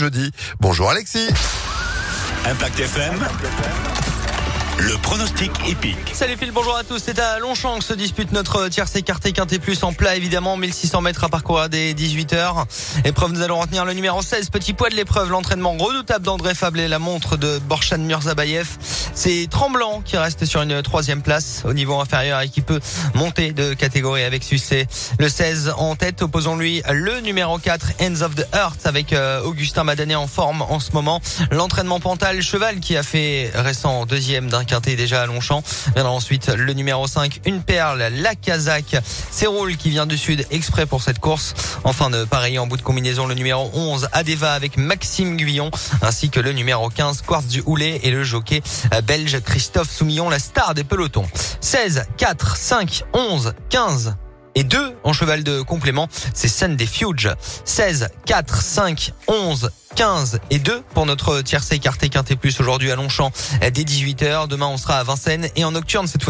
jeudi. Bonjour Alexis. Impact FM. Le pronostic épique. Salut Phil, bonjour à tous. C'est à Longchamp que se dispute notre tierce écarté quinté plus en plat évidemment. 1600 mètres à parcourir dès 18h. Épreuve, nous allons retenir le numéro 16, petit poids de l'épreuve. L'entraînement redoutable d'André Fablé, la montre de Borchan Murzabayev. C'est Tremblant qui reste sur une troisième place au niveau inférieur et qui peut monter de catégorie avec succès. Le 16 en tête, opposons-lui le numéro 4, Ends of the Earth avec euh, Augustin Madanet en forme en ce moment. L'entraînement Pantal Cheval qui a fait récent deuxième d'un quintet déjà à Longchamp. Viendra ensuite le numéro 5, une perle, la Kazakh. Roule qui vient du sud exprès pour cette course. Enfin de pareil en bout de combinaison le numéro 11, Adeva avec Maxime Guyon ainsi que le numéro 15, Quartz du Houlet et le jockey euh, belge Christophe Soumillon, la star des pelotons. 16, 4, 5, 11, 15 et 2 en cheval de complément, c'est Sunday Fuge. 16, 4, 5, 11, 15 et 2 pour notre tiercé écarté quinté plus aujourd'hui à Longchamp dès 18h. Demain on sera à Vincennes et en nocturne cette fois